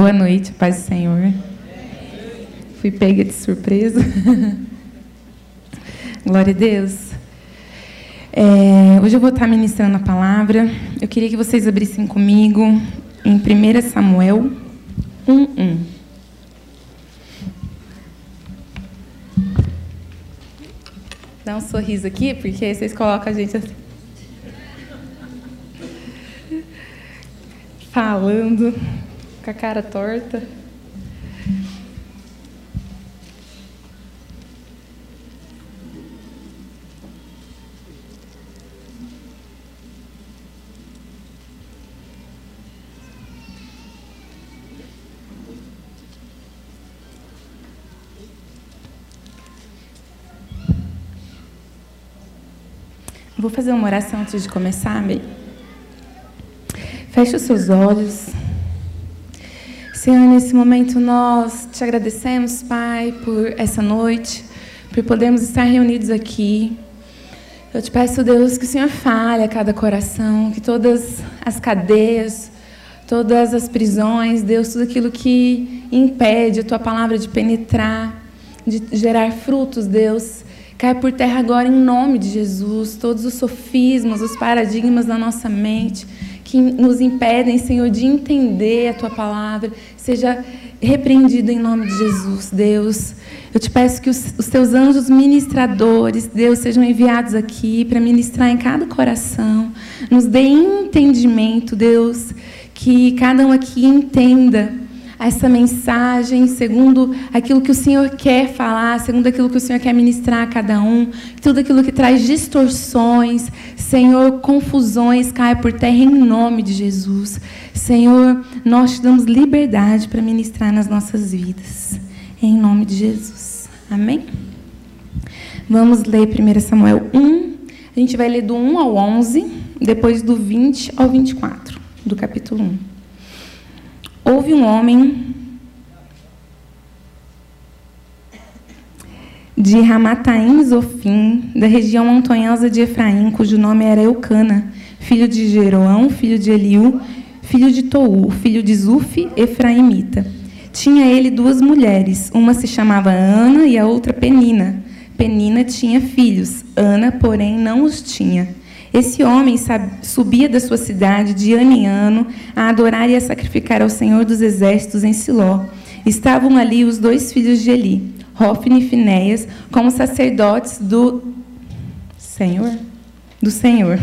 Boa noite, paz do Senhor. Fui pega de surpresa. Glória a Deus. É, hoje eu vou estar ministrando a palavra. Eu queria que vocês abrissem comigo em 1 Samuel 1:1. Dá um sorriso aqui, porque aí vocês colocam a gente assim. Falando com a cara torta. Vou fazer uma oração antes de começar, bem. Feche os seus olhos. Senhor, nesse momento nós te agradecemos, Pai, por essa noite, por podermos estar reunidos aqui. Eu te peço, Deus, que o Senhor fale a cada coração, que todas as cadeias, todas as prisões, Deus, tudo aquilo que impede a tua palavra de penetrar, de gerar frutos, Deus, Cai por terra agora em nome de Jesus, todos os sofismas, os paradigmas da nossa mente que nos impedem, Senhor, de entender a tua palavra, seja repreendido em nome de Jesus, Deus. Eu te peço que os, os teus anjos ministradores, Deus, sejam enviados aqui para ministrar em cada coração, nos dê entendimento, Deus, que cada um aqui entenda essa mensagem segundo aquilo que o Senhor quer falar, segundo aquilo que o Senhor quer ministrar a cada um, tudo aquilo que traz distorções, Senhor, confusões caia por terra em nome de Jesus. Senhor, nós te damos liberdade para ministrar nas nossas vidas, em nome de Jesus. Amém? Vamos ler 1 Samuel 1. A gente vai ler do 1 ao 11, depois do 20 ao 24, do capítulo 1. Houve um homem de Ramataim Zofim, da região montanhosa de Efraim, cujo nome era Eucana, filho de Jeroão, filho de Eliú, filho de Tou, filho de Zuf, Efraimita. Tinha ele duas mulheres, uma se chamava Ana e a outra Penina. Penina tinha filhos, Ana, porém, não os tinha. Esse homem subia da sua cidade de ano em ano a adorar e a sacrificar ao Senhor dos Exércitos em Siló. Estavam ali os dois filhos de Eli, Hofni e Finéias, como sacerdotes do Senhor. Do Senhor.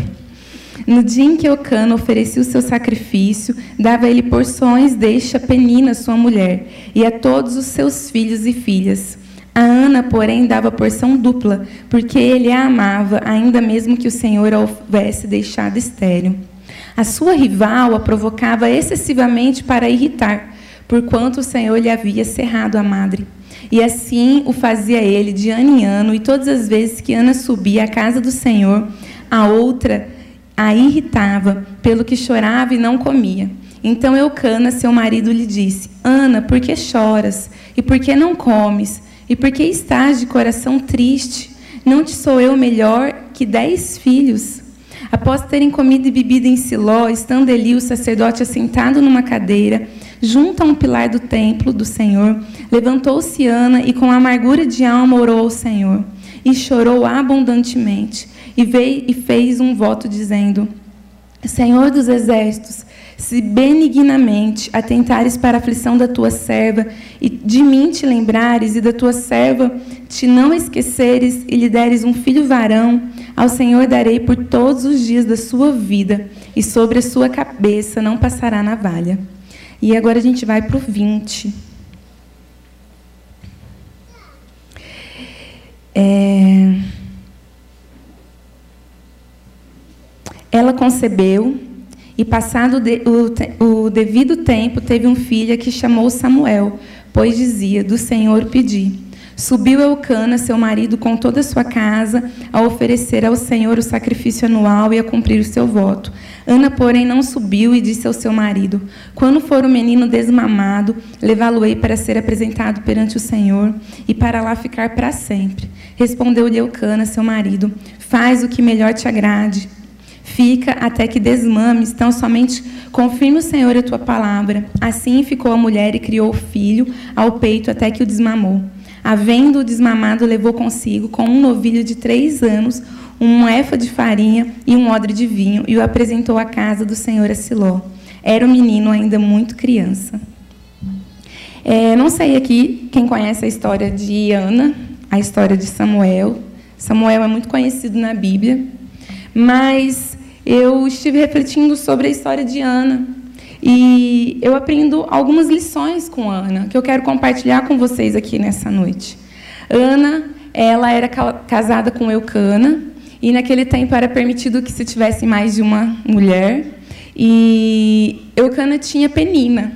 No dia em que Eucana oferecia o seu sacrifício, dava ele porções deste a Penina, sua mulher, e a todos os seus filhos e filhas. A Ana, porém, dava porção dupla, porque ele a amava, ainda mesmo que o Senhor a houvesse deixado estéril. A sua rival a provocava excessivamente para irritar, porquanto o Senhor lhe havia cerrado a madre. E assim o fazia ele de ano em ano, e todas as vezes que Ana subia à casa do Senhor, a outra a irritava, pelo que chorava e não comia. Então Eucana, seu marido, lhe disse: Ana, por que choras? E por que não comes? E por que estás de coração triste? Não te sou eu melhor que dez filhos? Após terem comido e bebido em Siló, estando ali o sacerdote assentado numa cadeira, junto a um pilar do templo do Senhor, levantou-se Ana e com amargura de alma orou ao Senhor. E chorou abundantemente. E veio e fez um voto dizendo: Senhor dos exércitos, se benignamente atentares para a aflição da tua serva, e de mim te lembrares, e da tua serva te não esqueceres, e lhe deres um filho varão, ao Senhor darei por todos os dias da sua vida, e sobre a sua cabeça não passará navalha. E agora a gente vai para o 20. É... Ela concebeu e passado o, o devido tempo, teve um filho que chamou Samuel, pois dizia: Do Senhor pedi. Subiu Eucana, seu marido, com toda a sua casa, a oferecer ao Senhor o sacrifício anual e a cumprir o seu voto. Ana, porém, não subiu e disse ao seu marido: Quando for o menino desmamado, levá-lo-ei para ser apresentado perante o Senhor e para lá ficar para sempre. Respondeu-lhe Eucana, seu marido: Faz o que melhor te agrade. Fica até que desmames, então somente confirme o Senhor a tua palavra. Assim ficou a mulher e criou o filho ao peito até que o desmamou. Havendo o desmamado, levou consigo, com um novilho de três anos, um efa de farinha e um odre de vinho, e o apresentou à casa do Senhor a Siló. Era um menino ainda muito criança. É, não sei aqui quem conhece a história de Ana, a história de Samuel. Samuel é muito conhecido na Bíblia, mas eu estive refletindo sobre a história de Ana e eu aprendo algumas lições com Ana que eu quero compartilhar com vocês aqui nessa noite. Ana, ela era casada com Eucana e naquele tempo era permitido que se tivesse mais de uma mulher. E Eucana tinha Penina.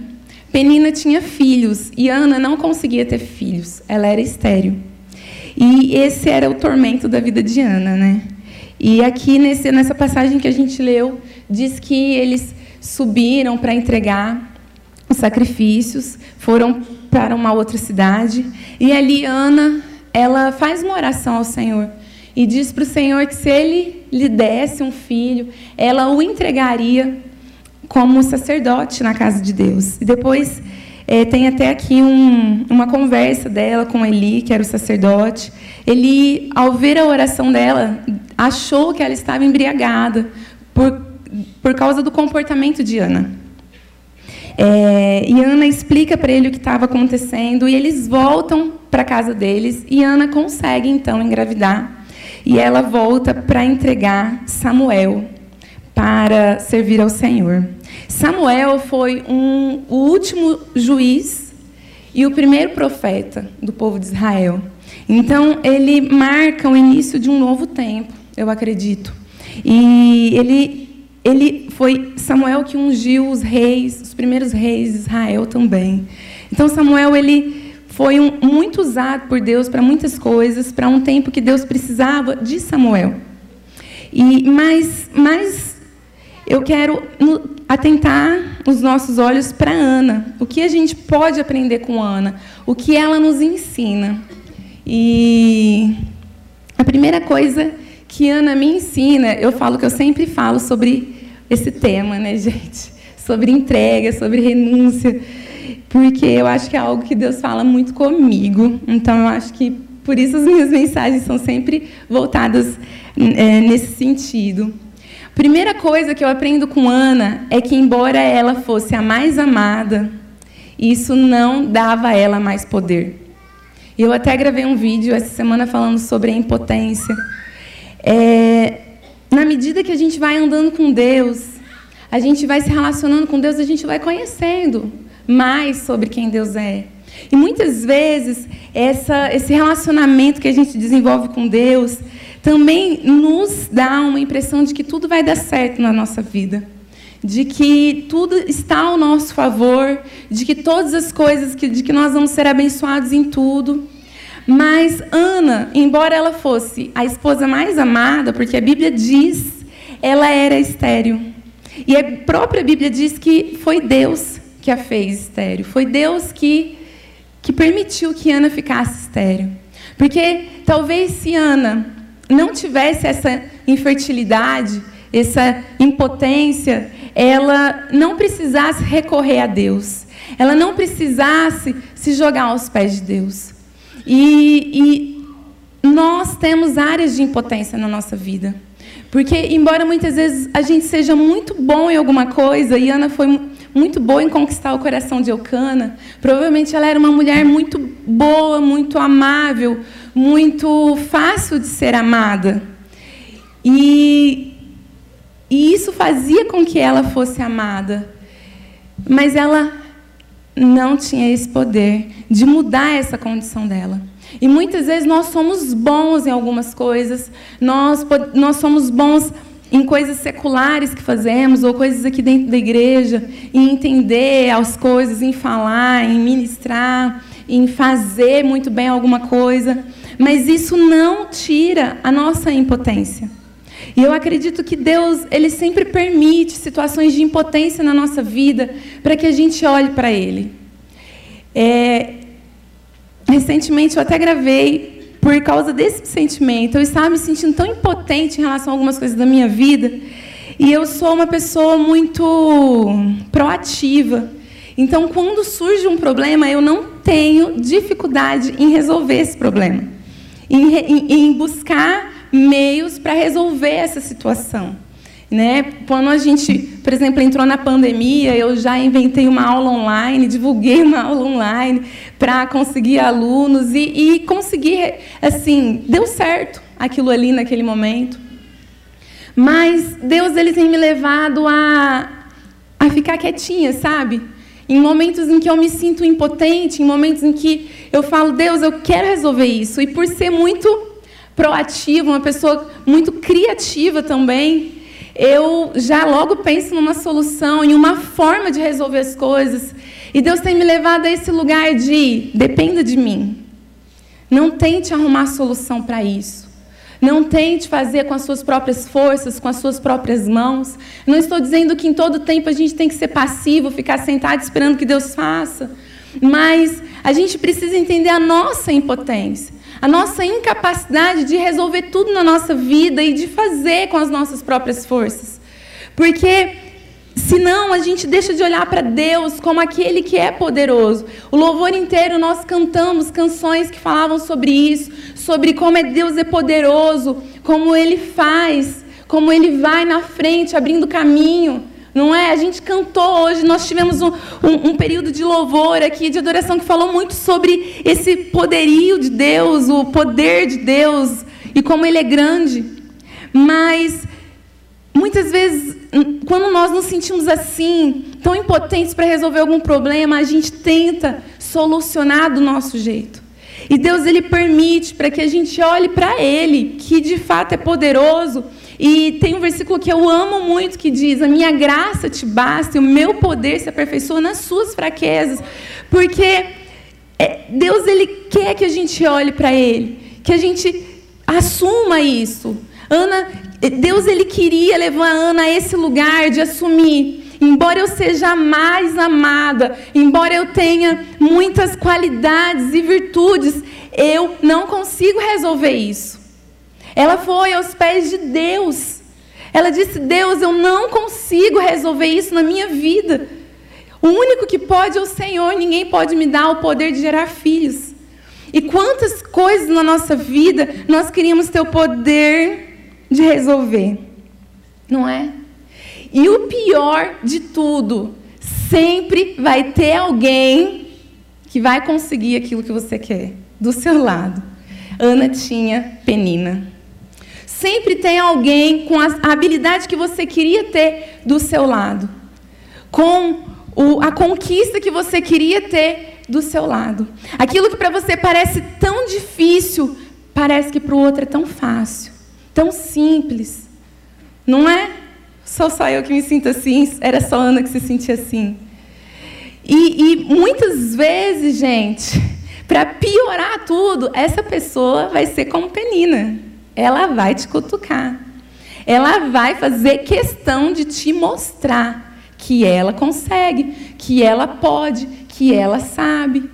Penina tinha filhos e Ana não conseguia ter filhos. Ela era estéril. E esse era o tormento da vida de Ana, né? E aqui nesse, nessa passagem que a gente leu, diz que eles subiram para entregar os sacrifícios, foram para uma outra cidade, e ali Ana, ela faz uma oração ao Senhor e diz para o Senhor que se ele lhe desse um filho, ela o entregaria como sacerdote na casa de Deus. E depois é, tem até aqui um, uma conversa dela com Eli, que era o sacerdote. Eli, ao ver a oração dela, achou que ela estava embriagada por, por causa do comportamento de Ana. É, e Ana explica para ele o que estava acontecendo e eles voltam para casa deles e Ana consegue então engravidar e ela volta para entregar Samuel para servir ao Senhor. Samuel foi um, o último juiz e o primeiro profeta do povo de Israel. Então, ele marca o início de um novo tempo, eu acredito. E ele, ele foi Samuel que ungiu os reis, os primeiros reis de Israel também. Então, Samuel, ele foi um, muito usado por Deus para muitas coisas, para um tempo que Deus precisava de Samuel. E mais, mais eu quero atentar os nossos olhos para Ana. O que a gente pode aprender com Ana? O que ela nos ensina? E a primeira coisa que Ana me ensina, eu falo que eu sempre falo sobre esse tema, né, gente? Sobre entrega, sobre renúncia, porque eu acho que é algo que Deus fala muito comigo. Então eu acho que por isso as minhas mensagens são sempre voltadas é, nesse sentido. Primeira coisa que eu aprendo com Ana é que, embora ela fosse a mais amada, isso não dava a ela mais poder. Eu até gravei um vídeo essa semana falando sobre a impotência. É, na medida que a gente vai andando com Deus, a gente vai se relacionando com Deus, a gente vai conhecendo mais sobre quem Deus é. E muitas vezes essa, esse relacionamento que a gente desenvolve com Deus também nos dá uma impressão de que tudo vai dar certo na nossa vida. De que tudo está ao nosso favor, de que todas as coisas, que, de que nós vamos ser abençoados em tudo. Mas Ana, embora ela fosse a esposa mais amada, porque a Bíblia diz, ela era estéril. E a própria Bíblia diz que foi Deus que a fez estéril. Foi Deus que, que permitiu que Ana ficasse estéril. Porque talvez se Ana não tivesse essa infertilidade, essa impotência, ela não precisasse recorrer a Deus, ela não precisasse se jogar aos pés de Deus. E, e nós temos áreas de impotência na nossa vida. Porque, embora muitas vezes a gente seja muito bom em alguma coisa, e Ana foi muito boa em conquistar o coração de Eucana, provavelmente ela era uma mulher muito boa, muito amável, muito fácil de ser amada. E, e isso fazia com que ela fosse amada. Mas ela não tinha esse poder de mudar essa condição dela. E muitas vezes nós somos bons em algumas coisas, nós, nós somos bons em coisas seculares que fazemos, ou coisas aqui dentro da igreja, em entender as coisas, em falar, em ministrar, em fazer muito bem alguma coisa. Mas isso não tira a nossa impotência. E eu acredito que Deus, ele sempre permite situações de impotência na nossa vida para que a gente olhe para Ele. É, recentemente eu até gravei por causa desse sentimento. Eu estava me sentindo tão impotente em relação a algumas coisas da minha vida. E eu sou uma pessoa muito proativa. Então, quando surge um problema, eu não tenho dificuldade em resolver esse problema, em, em, em buscar meios para resolver essa situação. Né? Quando a gente, por exemplo, entrou na pandemia, eu já inventei uma aula online, divulguei uma aula online para conseguir alunos e, e conseguir, assim, deu certo aquilo ali naquele momento. Mas Deus ele tem me levado a, a ficar quietinha, sabe? Em momentos em que eu me sinto impotente, em momentos em que eu falo, Deus, eu quero resolver isso. E por ser muito proativa, uma pessoa muito criativa também, eu já logo penso numa solução, em uma forma de resolver as coisas. E Deus tem me levado a esse lugar de dependa de mim. Não tente arrumar solução para isso. Não tente fazer com as suas próprias forças, com as suas próprias mãos. Não estou dizendo que em todo tempo a gente tem que ser passivo, ficar sentado esperando que Deus faça. Mas a gente precisa entender a nossa impotência a nossa incapacidade de resolver tudo na nossa vida e de fazer com as nossas próprias forças. Porque senão a gente deixa de olhar para Deus como aquele que é poderoso. O louvor inteiro nós cantamos canções que falavam sobre isso, sobre como é Deus é poderoso, como ele faz, como ele vai na frente abrindo caminho. Não é? A gente cantou hoje, nós tivemos um, um, um, período de louvor aqui, de adoração, que falou muito sobre esse poderio de Deus, o poder de Deus e como Ele é grande. Mas, muitas vezes, quando nós nos sentimos assim, tão impotentes para resolver algum problema, a gente tenta solucionar do nosso jeito. E Deus, Ele permite para que a gente olhe para Ele, que de fato é poderoso e tem um versículo que eu amo muito que diz: A minha graça te basta e o meu poder se aperfeiçoa nas suas fraquezas. Porque é, Deus ele quer que a gente olhe para Ele, que a gente assuma isso. Ana, Deus ele queria levar a Ana a esse lugar de assumir. Embora eu seja mais amada, embora eu tenha muitas qualidades e virtudes, eu não consigo resolver isso. Ela foi aos pés de Deus. Ela disse: Deus, eu não consigo resolver isso na minha vida. O único que pode é o Senhor, ninguém pode me dar o poder de gerar filhos. E quantas coisas na nossa vida nós queríamos ter o poder de resolver, não é? E o pior de tudo, sempre vai ter alguém que vai conseguir aquilo que você quer, do seu lado. Ana tinha Penina. Sempre tem alguém com a habilidade que você queria ter do seu lado, com o, a conquista que você queria ter do seu lado. Aquilo que para você parece tão difícil, parece que para o outro é tão fácil, tão simples. Não é? Sou só eu que me sinto assim, era só Ana que se sentia assim. E, e muitas vezes, gente, para piorar tudo, essa pessoa vai ser como Penina ela vai te cutucar. Ela vai fazer questão de te mostrar que ela consegue, que ela pode, que ela sabe.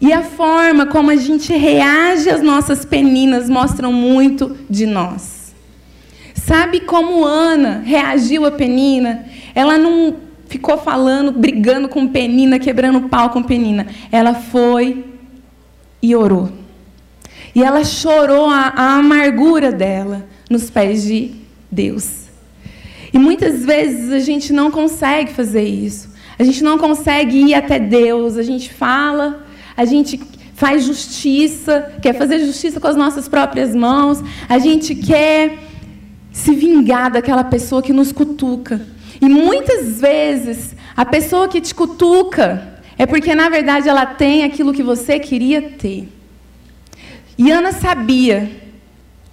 E a forma como a gente reage às nossas peninas mostram muito de nós. Sabe como Ana reagiu a Penina? Ela não ficou falando, brigando com Penina, quebrando pau com Penina. Ela foi e orou. E ela chorou a, a amargura dela nos pés de Deus. E muitas vezes a gente não consegue fazer isso. A gente não consegue ir até Deus. A gente fala, a gente faz justiça, quer fazer justiça com as nossas próprias mãos. A gente quer se vingar daquela pessoa que nos cutuca. E muitas vezes a pessoa que te cutuca é porque na verdade ela tem aquilo que você queria ter. E Ana sabia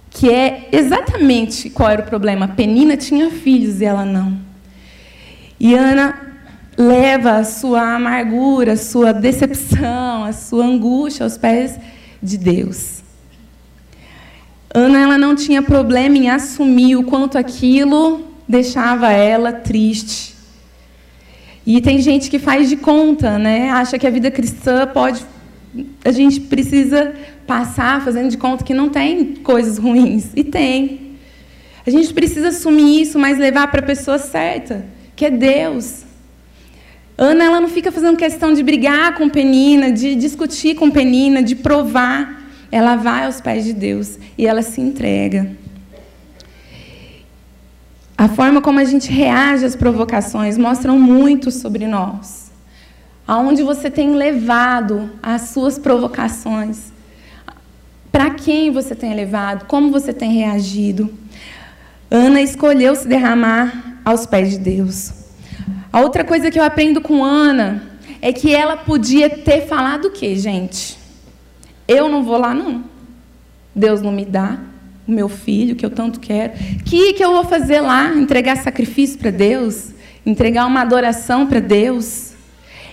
que é exatamente qual era o problema. Penina tinha filhos e ela não. E Ana leva a sua amargura, a sua decepção, a sua angústia aos pés de Deus. Ana ela não tinha problema em assumir o quanto aquilo deixava ela triste. E tem gente que faz de conta, né? Acha que a vida cristã pode a gente precisa passar fazendo de conta que não tem coisas ruins. E tem. A gente precisa assumir isso, mas levar para a pessoa certa, que é Deus. Ana, ela não fica fazendo questão de brigar com Penina, de discutir com Penina, de provar. Ela vai aos pés de Deus e ela se entrega. A forma como a gente reage às provocações mostram muito sobre nós. Aonde você tem levado as suas provocações? Para quem você tem levado? Como você tem reagido? Ana escolheu se derramar aos pés de Deus. A outra coisa que eu aprendo com Ana é que ela podia ter falado o quê, gente? Eu não vou lá, não. Deus não me dá o meu filho, que eu tanto quero. O que, que eu vou fazer lá? Entregar sacrifício para Deus? Entregar uma adoração para Deus?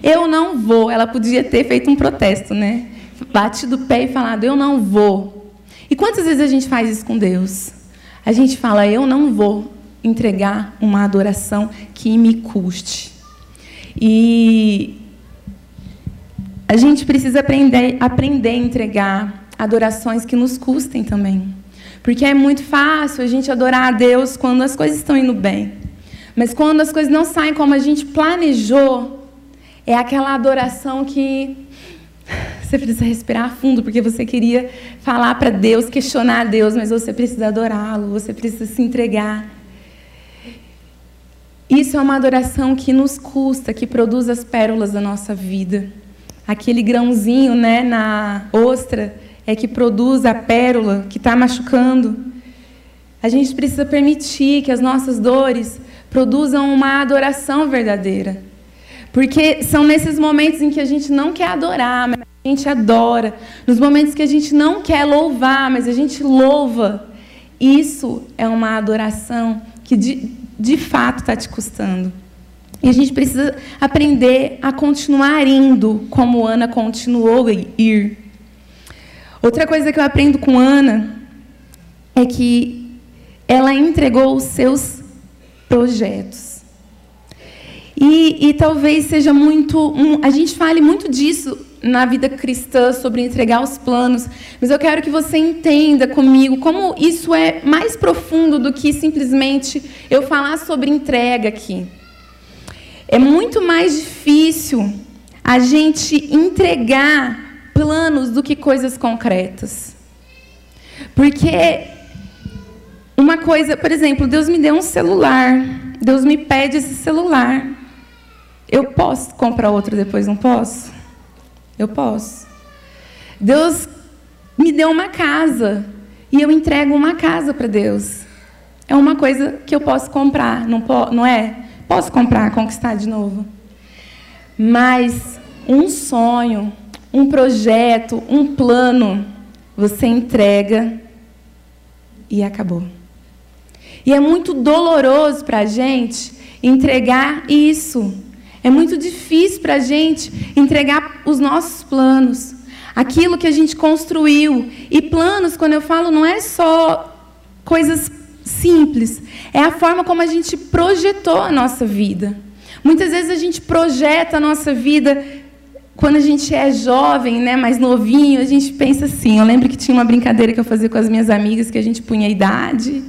Eu não vou. Ela podia ter feito um protesto, né? Batido o pé e falado: Eu não vou. E quantas vezes a gente faz isso com Deus? A gente fala, eu não vou entregar uma adoração que me custe. E a gente precisa aprender, aprender a entregar adorações que nos custem também. Porque é muito fácil a gente adorar a Deus quando as coisas estão indo bem. Mas quando as coisas não saem como a gente planejou, é aquela adoração que você precisa respirar fundo, porque você queria falar para Deus, questionar Deus, mas você precisa adorá-lo, você precisa se entregar. Isso é uma adoração que nos custa, que produz as pérolas da nossa vida. Aquele grãozinho né, na ostra é que produz a pérola que está machucando. A gente precisa permitir que as nossas dores produzam uma adoração verdadeira. Porque são nesses momentos em que a gente não quer adorar, mas a gente adora. Nos momentos que a gente não quer louvar, mas a gente louva. Isso é uma adoração que de, de fato está te custando. E a gente precisa aprender a continuar indo como Ana continuou a ir. Outra coisa que eu aprendo com Ana é que ela entregou os seus projetos. E, e talvez seja muito. Um, a gente fale muito disso na vida cristã sobre entregar os planos, mas eu quero que você entenda comigo como isso é mais profundo do que simplesmente eu falar sobre entrega aqui. É muito mais difícil a gente entregar planos do que coisas concretas. Porque uma coisa, por exemplo, Deus me deu um celular, Deus me pede esse celular. Eu posso comprar outro depois, não posso? Eu posso. Deus me deu uma casa e eu entrego uma casa para Deus. É uma coisa que eu posso comprar, não, po não é? Posso comprar, conquistar de novo. Mas um sonho, um projeto, um plano, você entrega e acabou. E é muito doloroso para a gente entregar isso. É muito difícil para a gente entregar os nossos planos, aquilo que a gente construiu. E planos, quando eu falo, não é só coisas simples, é a forma como a gente projetou a nossa vida. Muitas vezes a gente projeta a nossa vida quando a gente é jovem, né, mais novinho, a gente pensa assim. Eu lembro que tinha uma brincadeira que eu fazia com as minhas amigas que a gente punha a idade,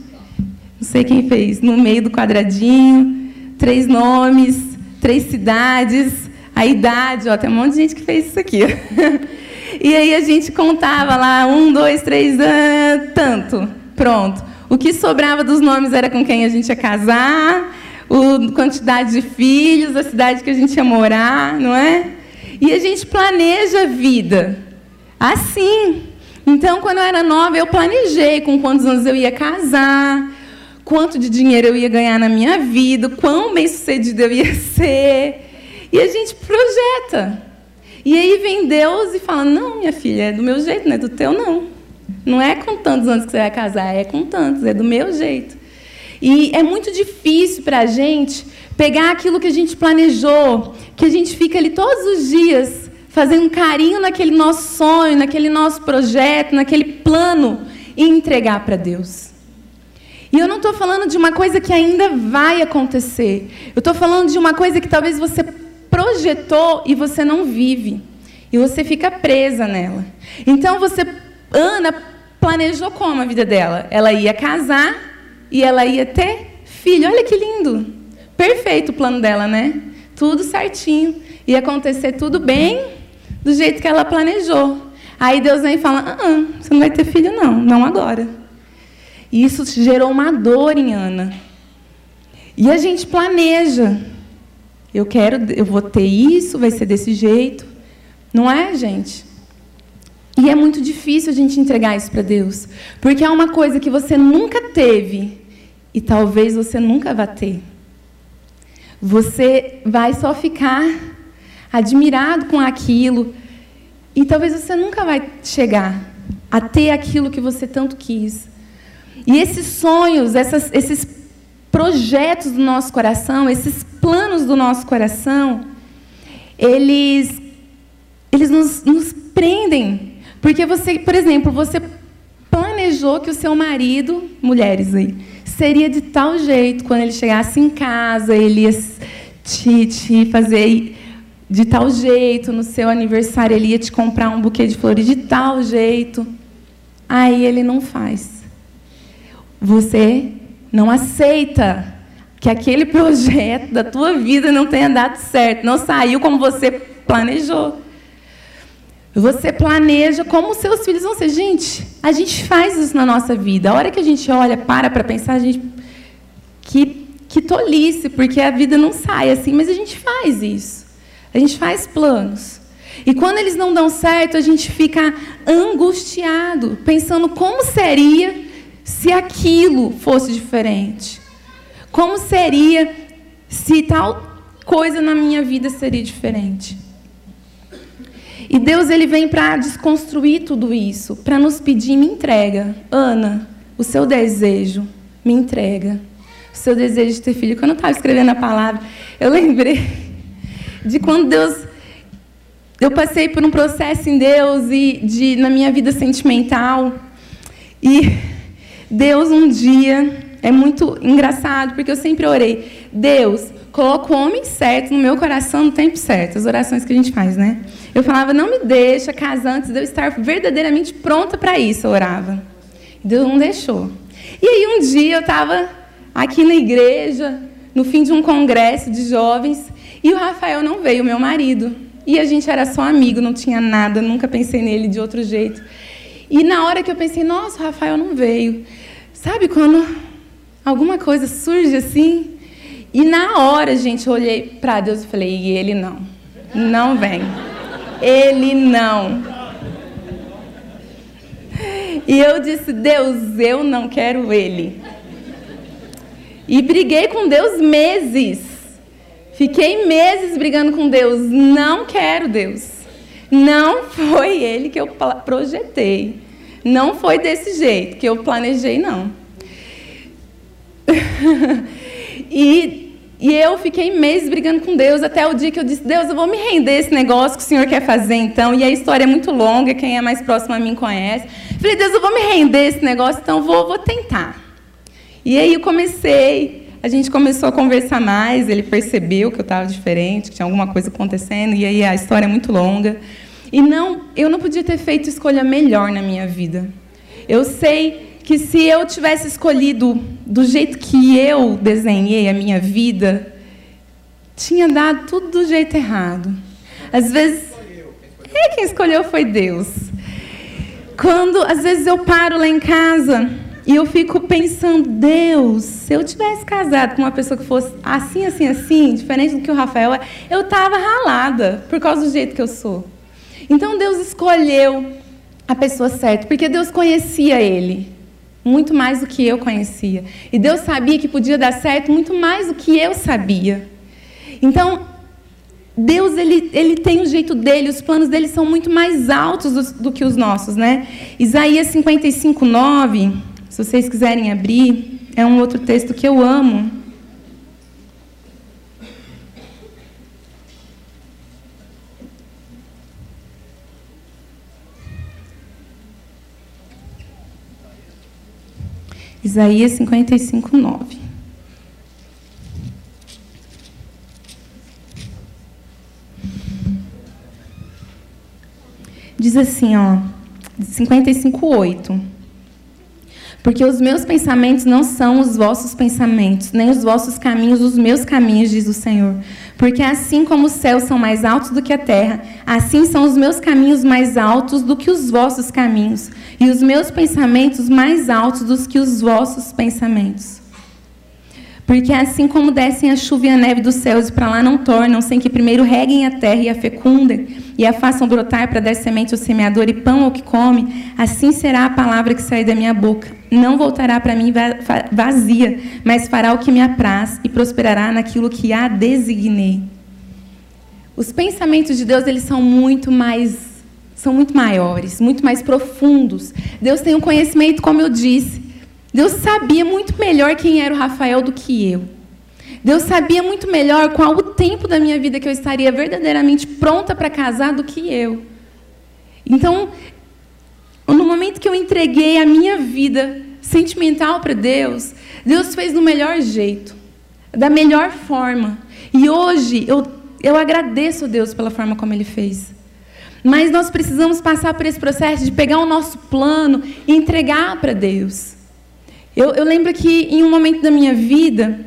não sei quem fez, no meio do quadradinho, três nomes, três cidades, a idade, ó, tem um monte de gente que fez isso aqui. e aí a gente contava lá, um, dois, três, ah, tanto. Pronto. O que sobrava dos nomes era com quem a gente ia casar, a quantidade de filhos, a cidade que a gente ia morar, não é? E a gente planeja a vida assim. Então, quando eu era nova, eu planejei com quantos anos eu ia casar, quanto de dinheiro eu ia ganhar na minha vida, quão bem sucedido eu ia ser. E a gente projeta. E aí vem Deus e fala: Não, minha filha, é do meu jeito, não é do teu, não. Não é com tantos anos que você vai casar, é com tantos, é do meu jeito. E é muito difícil para a gente pegar aquilo que a gente planejou, que a gente fica ali todos os dias fazendo carinho naquele nosso sonho, naquele nosso projeto, naquele plano e entregar para Deus. E eu não estou falando de uma coisa que ainda vai acontecer. Eu estou falando de uma coisa que talvez você projetou e você não vive. E você fica presa nela. Então você, Ana, planejou como a vida dela? Ela ia casar e ela ia ter filho. Olha que lindo! Perfeito o plano dela, né? Tudo certinho. Ia acontecer tudo bem do jeito que ela planejou. Aí Deus vem e fala: ah, ah, você não vai ter filho, não, não agora. E isso gerou uma dor em Ana. E a gente planeja. Eu quero, eu vou ter isso, vai ser desse jeito. Não é, gente? E é muito difícil a gente entregar isso para Deus, porque é uma coisa que você nunca teve e talvez você nunca vá ter. Você vai só ficar admirado com aquilo e talvez você nunca vai chegar a ter aquilo que você tanto quis. E esses sonhos, essas, esses projetos do nosso coração, esses planos do nosso coração, eles, eles nos, nos prendem. Porque você, por exemplo, você planejou que o seu marido, mulheres aí, seria de tal jeito, quando ele chegasse em casa, ele ia te, te fazer de tal jeito, no seu aniversário ele ia te comprar um buquê de flores de tal jeito. Aí ele não faz. Você não aceita que aquele projeto da tua vida não tenha dado certo, não saiu como você planejou. Você planeja como os seus filhos vão ser. Gente, a gente faz isso na nossa vida. A hora que a gente olha, para para pensar, a gente. Que, que tolice, porque a vida não sai assim, mas a gente faz isso. A gente faz planos. E quando eles não dão certo, a gente fica angustiado, pensando como seria se aquilo fosse diferente. Como seria se tal coisa na minha vida seria diferente? E Deus ele vem para desconstruir tudo isso, para nos pedir me entrega, Ana, o seu desejo, me entrega. O seu desejo de ter filho. Quando eu estava escrevendo a palavra, eu lembrei de quando Deus eu passei por um processo em Deus e de na minha vida sentimental. E Deus um dia é muito engraçado, porque eu sempre orei, Deus, coloca o homem certo no meu coração no tempo certo, as orações que a gente faz, né? Eu falava, não me deixa casar antes de eu estar verdadeiramente pronta para isso, eu orava. Deus não deixou. E aí um dia eu estava aqui na igreja, no fim de um congresso de jovens, e o Rafael não veio, meu marido. E a gente era só amigo, não tinha nada, nunca pensei nele de outro jeito. E na hora que eu pensei, nossa, o Rafael não veio. Sabe quando alguma coisa surge assim? E na hora, gente, eu olhei para Deus e falei, e ele não. Não vem. Ele não. E eu disse: Deus, eu não quero ele. E briguei com Deus meses. Fiquei meses brigando com Deus. Não quero Deus. Não foi ele que eu projetei. Não foi desse jeito que eu planejei, não. e e eu fiquei meses brigando com Deus, até o dia que eu disse: Deus, eu vou me render esse negócio que o Senhor quer fazer então. E a história é muito longa, quem é mais próximo a mim conhece. Falei: Deus, eu vou me render esse negócio, então vou, vou tentar. E aí eu comecei, a gente começou a conversar mais, ele percebeu que eu estava diferente, que tinha alguma coisa acontecendo, e aí a história é muito longa. E não, eu não podia ter feito escolha melhor na minha vida. Eu sei que se eu tivesse escolhido do jeito que eu desenhei a minha vida, tinha dado tudo do jeito errado. Às vezes, é quem escolheu foi Deus. Quando às vezes eu paro lá em casa e eu fico pensando, Deus, se eu tivesse casado com uma pessoa que fosse assim, assim, assim, diferente do que o Rafael é, eu estava ralada por causa do jeito que eu sou. Então Deus escolheu a pessoa certa, porque Deus conhecia ele muito mais do que eu conhecia. E Deus sabia que podia dar certo muito mais do que eu sabia. Então, Deus ele, ele tem o jeito dele, os planos dele são muito mais altos do, do que os nossos, né? Isaías 55, 9, se vocês quiserem abrir, é um outro texto que eu amo. Isaías 55, 9. Diz assim, ó, 55, 8. Porque os meus pensamentos não são os vossos pensamentos, nem os vossos caminhos os meus caminhos, diz o Senhor. Porque assim como os céus são mais altos do que a terra, assim são os meus caminhos mais altos do que os vossos caminhos, e os meus pensamentos mais altos do que os vossos pensamentos. Porque assim como descem a chuva e a neve dos céus e para lá não tornam, sem que primeiro reguem a terra e a fecundem, e a façam brotar para dar semente ao semeador e pão ao que come, assim será a palavra que sair da minha boca. Não voltará para mim vazia, mas fará o que me apraz e prosperará naquilo que a designei. Os pensamentos de Deus, eles são muito mais são muito maiores, muito mais profundos. Deus tem um conhecimento, como eu disse, Deus sabia muito melhor quem era o Rafael do que eu. Deus sabia muito melhor qual o tempo da minha vida que eu estaria verdadeiramente pronta para casar do que eu. Então, no momento que eu entreguei a minha vida sentimental para Deus, Deus fez do melhor jeito, da melhor forma. E hoje eu, eu agradeço a Deus pela forma como Ele fez. Mas nós precisamos passar por esse processo de pegar o nosso plano e entregar para Deus. Eu, eu lembro que em um momento da minha vida,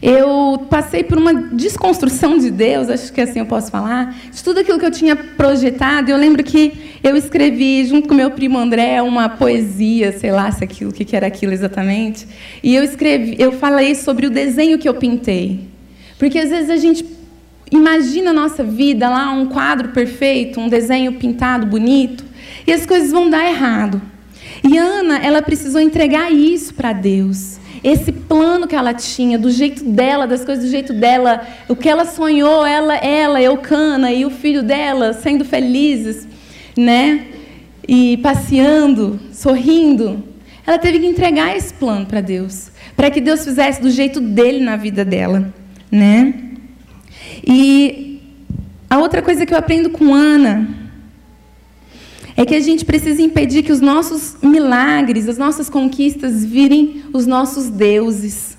eu passei por uma desconstrução de Deus, acho que assim eu posso falar, de tudo aquilo que eu tinha projetado. Eu lembro que eu escrevi, junto com meu primo André, uma poesia, sei lá se aquilo, o que era aquilo exatamente. E eu escrevi, eu falei sobre o desenho que eu pintei. Porque às vezes a gente imagina a nossa vida lá, um quadro perfeito, um desenho pintado bonito, e as coisas vão dar errado. E Ana, ela precisou entregar isso para Deus. Esse plano que ela tinha, do jeito dela, das coisas do jeito dela, o que ela sonhou, ela, ela, Eucana e o filho dela sendo felizes, né? E passeando, sorrindo. Ela teve que entregar esse plano para Deus, para que Deus fizesse do jeito dele na vida dela, né? E a outra coisa que eu aprendo com Ana é que a gente precisa impedir que os nossos milagres, as nossas conquistas virem os nossos deuses.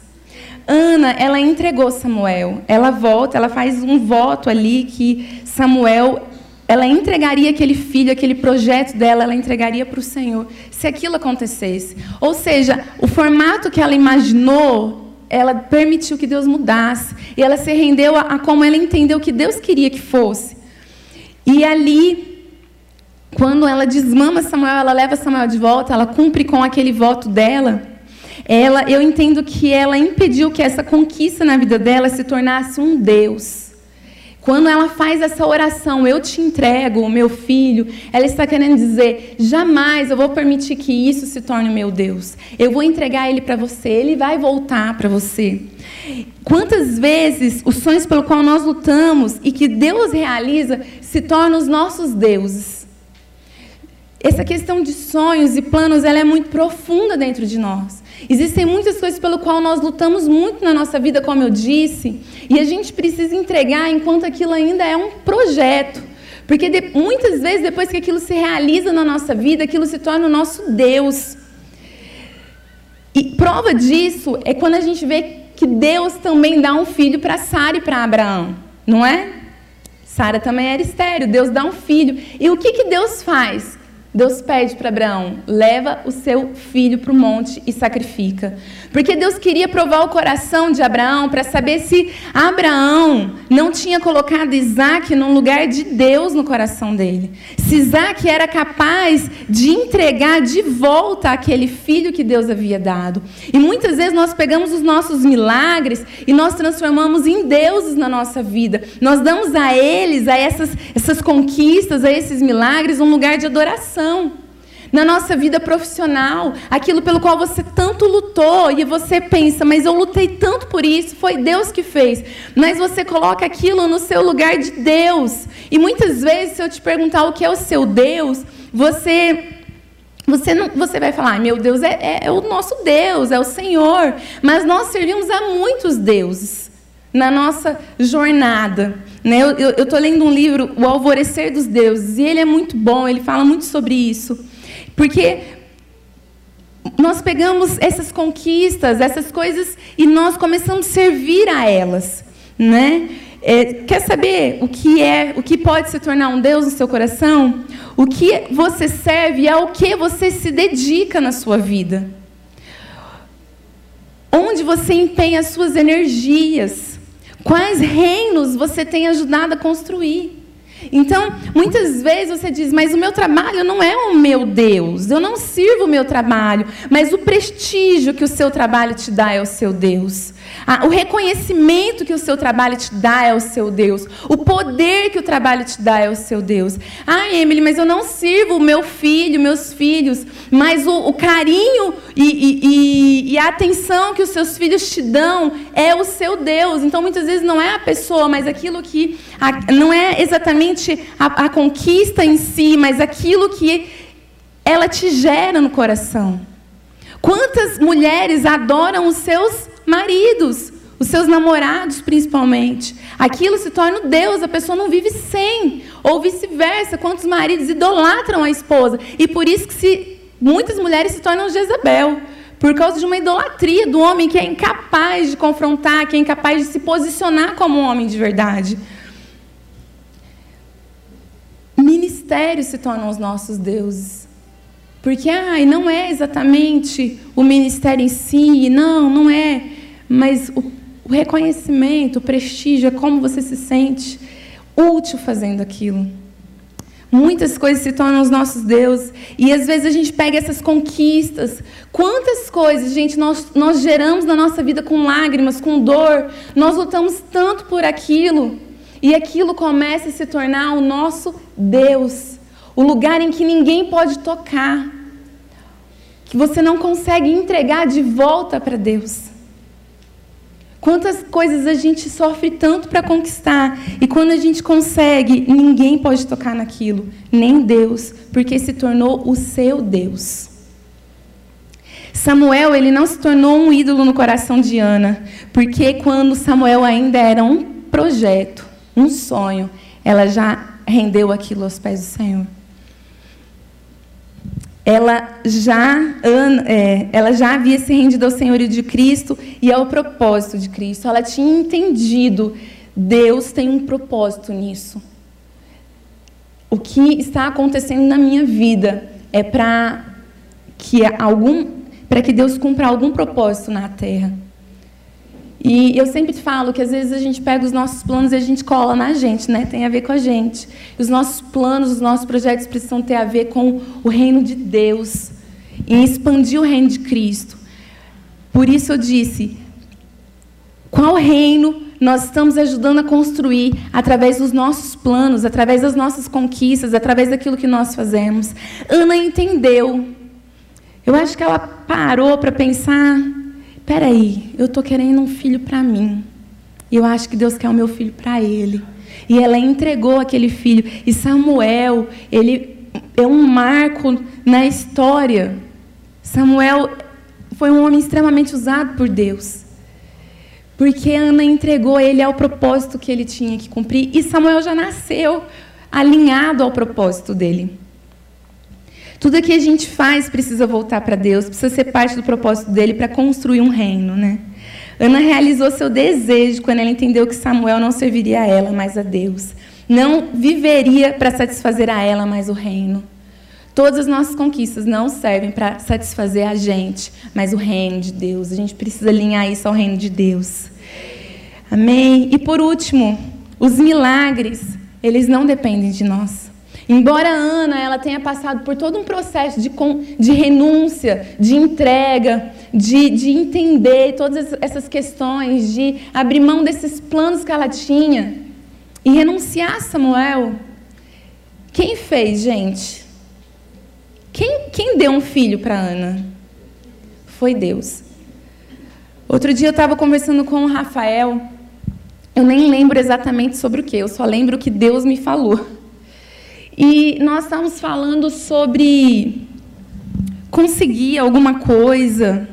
Ana, ela entregou Samuel. Ela volta, ela faz um voto ali que Samuel, ela entregaria aquele filho, aquele projeto dela, ela entregaria para o Senhor, se aquilo acontecesse. Ou seja, o formato que ela imaginou, ela permitiu que Deus mudasse. E ela se rendeu a, a como ela entendeu que Deus queria que fosse. E ali quando ela desmama Samuel, ela leva Samuel de volta, ela cumpre com aquele voto dela. Ela, eu entendo que ela impediu que essa conquista na vida dela se tornasse um Deus. Quando ela faz essa oração, eu te entrego o meu filho, ela está querendo dizer: jamais eu vou permitir que isso se torne meu Deus. Eu vou entregar ele para você, ele vai voltar para você. Quantas vezes os sonhos pelo qual nós lutamos e que Deus realiza se tornam os nossos deuses? Essa questão de sonhos e planos, ela é muito profunda dentro de nós. Existem muitas coisas pelo qual nós lutamos muito na nossa vida, como eu disse, e a gente precisa entregar enquanto aquilo ainda é um projeto. Porque de, muitas vezes, depois que aquilo se realiza na nossa vida, aquilo se torna o nosso Deus. E prova disso é quando a gente vê que Deus também dá um filho para Sara e para Abraão, não é? Sara também era estéreo, Deus dá um filho. E o que, que Deus faz? Deus pede para Abraão: leva o seu filho para o monte e sacrifica. Porque Deus queria provar o coração de Abraão para saber se Abraão não tinha colocado Isaac num lugar de Deus no coração dele. Se Isaac era capaz de entregar de volta aquele filho que Deus havia dado. E muitas vezes nós pegamos os nossos milagres e nós transformamos em deuses na nossa vida. Nós damos a eles, a essas, essas conquistas, a esses milagres, um lugar de adoração na nossa vida profissional, aquilo pelo qual você tanto lutou e você pensa, mas eu lutei tanto por isso, foi Deus que fez. Mas você coloca aquilo no seu lugar de Deus. E muitas vezes, se eu te perguntar o que é o seu Deus, você você, não, você vai falar, meu Deus é, é, é, o nosso Deus, é o Senhor. Mas nós servimos a muitos deuses na nossa jornada. Né? Eu estou lendo um livro, O Alvorecer dos Deuses, e ele é muito bom, ele fala muito sobre isso. Porque nós pegamos essas conquistas, essas coisas, e nós começamos a servir a elas. Né? É, quer saber o que é, o que pode se tornar um Deus no seu coração? O que você serve e ao que você se dedica na sua vida. Onde você empenha as suas energias? Quais reinos você tem ajudado a construir? Então, muitas vezes você diz, mas o meu trabalho não é o meu Deus, eu não sirvo o meu trabalho, mas o prestígio que o seu trabalho te dá é o seu Deus. O reconhecimento que o seu trabalho te dá é o seu Deus. O poder que o trabalho te dá é o seu Deus. Ah, Emily, mas eu não sirvo o meu filho, meus filhos, mas o, o carinho e, e, e, a atenção que os seus filhos te dão é o seu Deus. Então, muitas vezes não é a pessoa, mas aquilo que. Não é exatamente a, a conquista em si, mas aquilo que ela te gera no coração. Quantas mulheres adoram os seus maridos, os seus namorados principalmente. Aquilo se torna Deus, a pessoa não vive sem. Ou vice-versa, quantos maridos idolatram a esposa. E por isso que se, muitas mulheres se tornam Jezabel. Por causa de uma idolatria do homem que é incapaz de confrontar, que é incapaz de se posicionar como um homem de verdade. Ministérios se tornam os nossos deuses. Porque, ai, não é exatamente o ministério em si, não, não é mas o, o reconhecimento, o prestígio, é como você se sente útil fazendo aquilo. Muitas coisas se tornam os nossos deuses. E às vezes a gente pega essas conquistas. Quantas coisas, gente, nós, nós geramos na nossa vida com lágrimas, com dor. Nós lutamos tanto por aquilo. E aquilo começa a se tornar o nosso Deus. O lugar em que ninguém pode tocar. Que você não consegue entregar de volta para Deus. Quantas coisas a gente sofre tanto para conquistar e quando a gente consegue, ninguém pode tocar naquilo, nem Deus, porque se tornou o seu Deus. Samuel, ele não se tornou um ídolo no coração de Ana, porque quando Samuel ainda era um projeto, um sonho, ela já rendeu aquilo aos pés do Senhor ela já, é, ela já havia se rendido ao Senhor de Cristo e ao propósito de Cristo. Ela tinha entendido, Deus tem um propósito nisso. O que está acontecendo na minha vida é para que algum, para que Deus cumpra algum propósito na terra. E eu sempre falo que às vezes a gente pega os nossos planos e a gente cola na gente, né? Tem a ver com a gente. Os nossos planos, os nossos projetos precisam ter a ver com o reino de Deus e expandir o reino de Cristo. Por isso eu disse: qual reino nós estamos ajudando a construir através dos nossos planos, através das nossas conquistas, através daquilo que nós fazemos? Ana entendeu. Eu acho que ela parou para pensar peraí, eu estou querendo um filho para mim. E eu acho que Deus quer o meu filho para ele. E ela entregou aquele filho. E Samuel, ele é um marco na história. Samuel foi um homem extremamente usado por Deus. Porque Ana entregou ele ao propósito que ele tinha que cumprir. E Samuel já nasceu alinhado ao propósito dele. Tudo que a gente faz precisa voltar para Deus, precisa ser parte do propósito dele para construir um reino, né? Ana realizou seu desejo quando ela entendeu que Samuel não serviria a ela, mas a Deus. Não viveria para satisfazer a ela, mas o reino. Todas as nossas conquistas não servem para satisfazer a gente, mas o reino de Deus. A gente precisa alinhar isso ao reino de Deus. Amém? E por último, os milagres, eles não dependem de nós. Embora Ana ela tenha passado por todo um processo de, de renúncia, de entrega, de, de entender todas essas questões, de abrir mão desses planos que ela tinha e renunciar a Samuel, quem fez, gente? Quem, quem deu um filho para Ana? Foi Deus. Outro dia eu estava conversando com o Rafael, eu nem lembro exatamente sobre o que, eu só lembro que Deus me falou. E nós estamos falando sobre conseguir alguma coisa.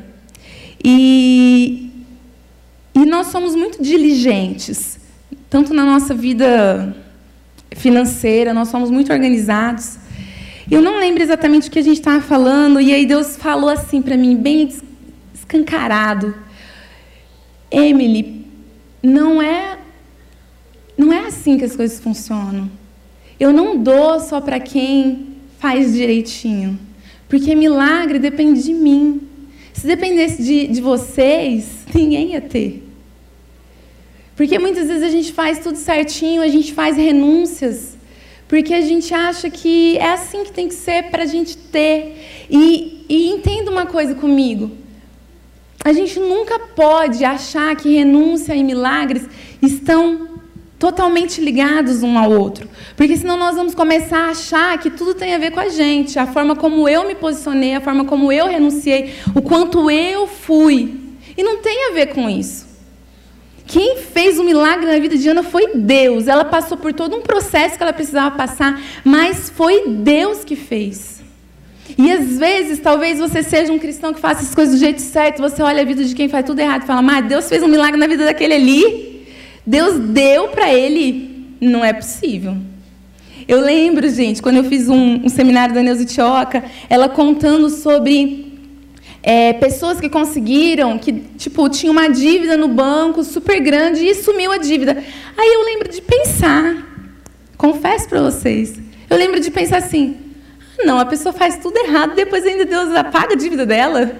E, e nós somos muito diligentes, tanto na nossa vida financeira, nós somos muito organizados. Eu não lembro exatamente o que a gente estava falando, e aí Deus falou assim para mim, bem escancarado: Emily, não é, não é assim que as coisas funcionam. Eu não dou só para quem faz direitinho, porque milagre depende de mim. Se dependesse de, de vocês, ninguém ia ter. Porque muitas vezes a gente faz tudo certinho, a gente faz renúncias, porque a gente acha que é assim que tem que ser para a gente ter. E, e entenda uma coisa comigo: a gente nunca pode achar que renúncia e milagres estão totalmente ligados um ao outro. Porque senão nós vamos começar a achar que tudo tem a ver com a gente, a forma como eu me posicionei, a forma como eu renunciei, o quanto eu fui. E não tem a ver com isso. Quem fez o milagre na vida de Ana foi Deus. Ela passou por todo um processo que ela precisava passar, mas foi Deus que fez. E às vezes, talvez você seja um cristão que faça as coisas do jeito certo, você olha a vida de quem faz tudo errado e fala, mas Deus fez um milagre na vida daquele ali. Deus deu para ele. Não é possível. Eu lembro, gente, quando eu fiz um, um seminário da Neuza Tioca, ela contando sobre é, pessoas que conseguiram, que tipo tinha uma dívida no banco super grande e sumiu a dívida. Aí eu lembro de pensar, confesso para vocês, eu lembro de pensar assim: ah, não, a pessoa faz tudo errado, depois ainda Deus apaga a dívida dela.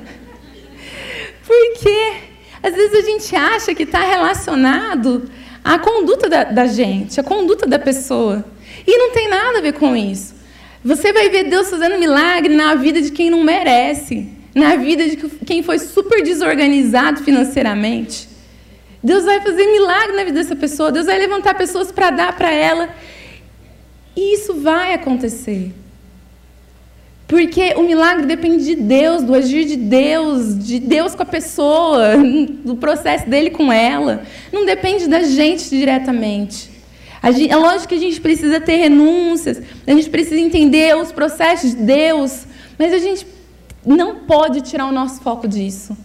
Porque às vezes a gente acha que está relacionado à conduta da, da gente, à conduta da pessoa. E não tem nada a ver com isso. Você vai ver Deus fazendo milagre na vida de quem não merece na vida de quem foi super desorganizado financeiramente. Deus vai fazer milagre na vida dessa pessoa, Deus vai levantar pessoas para dar para ela. E isso vai acontecer. Porque o milagre depende de Deus, do agir de Deus, de Deus com a pessoa, do processo dele com ela. Não depende da gente diretamente. Gente, é lógico que a gente precisa ter renúncias, a gente precisa entender os processos de Deus, mas a gente não pode tirar o nosso foco disso.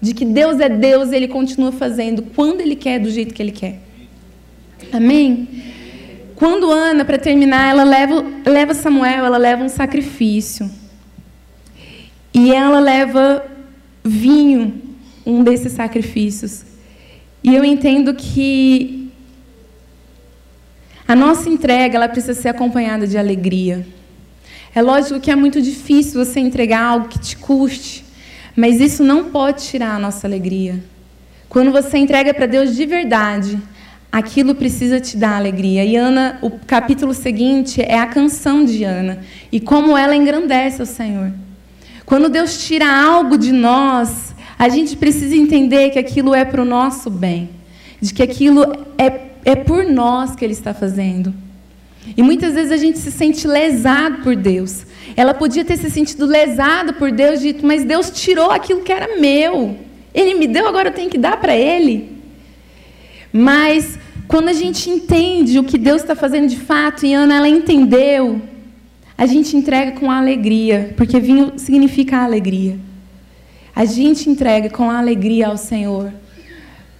De que Deus é Deus e Ele continua fazendo quando Ele quer, do jeito que Ele quer. Amém? Quando Ana, para terminar, ela leva, leva Samuel, ela leva um sacrifício. E ela leva vinho, um desses sacrifícios. E eu entendo que a nossa entrega ela precisa ser acompanhada de alegria. É lógico que é muito difícil você entregar algo que te custe, mas isso não pode tirar a nossa alegria. Quando você entrega para Deus de verdade, aquilo precisa te dar alegria. E Ana, o capítulo seguinte é a canção de Ana e como ela engrandece o Senhor. Quando Deus tira algo de nós, a gente precisa entender que aquilo é para o nosso bem, de que aquilo é, é por nós que Ele está fazendo. E muitas vezes a gente se sente lesado por Deus. Ela podia ter se sentido lesada por Deus, dito, mas Deus tirou aquilo que era meu. Ele me deu, agora eu tenho que dar para Ele. Mas quando a gente entende o que Deus está fazendo de fato, e Ana ela entendeu, a gente entrega com alegria, porque vinho significa alegria. A gente entrega com alegria ao Senhor,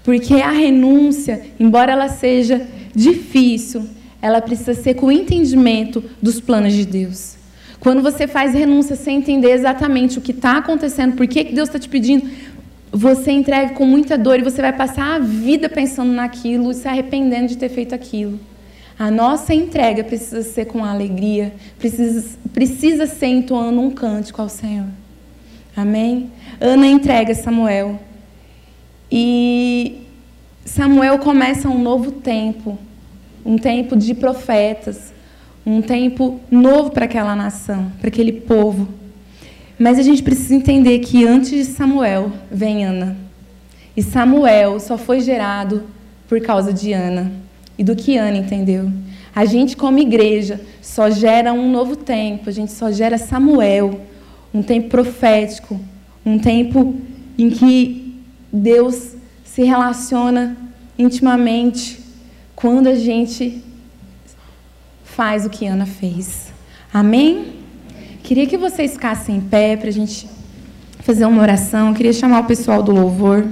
porque a renúncia, embora ela seja difícil, ela precisa ser com o entendimento dos planos de Deus. Quando você faz renúncia sem entender exatamente o que está acontecendo, por que, Deus está te pedindo, você entrega com muita dor e você vai passar a vida pensando naquilo e se arrependendo de ter feito aquilo. A nossa entrega precisa ser com alegria, precisa, precisa ser entoando um cântico ao Senhor. Amém? Ana entrega Samuel. E Samuel começa um novo tempo um tempo de profetas, um tempo novo para aquela nação, para aquele povo. Mas a gente precisa entender que antes de Samuel vem Ana. E Samuel só foi gerado por causa de Ana e do que Ana entendeu. A gente, como igreja, só gera um novo tempo, a gente só gera Samuel, um tempo profético, um tempo em que Deus se relaciona intimamente quando a gente faz o que Ana fez. Amém? Queria que vocês ficassem em pé para a gente fazer uma oração. Queria chamar o pessoal do louvor.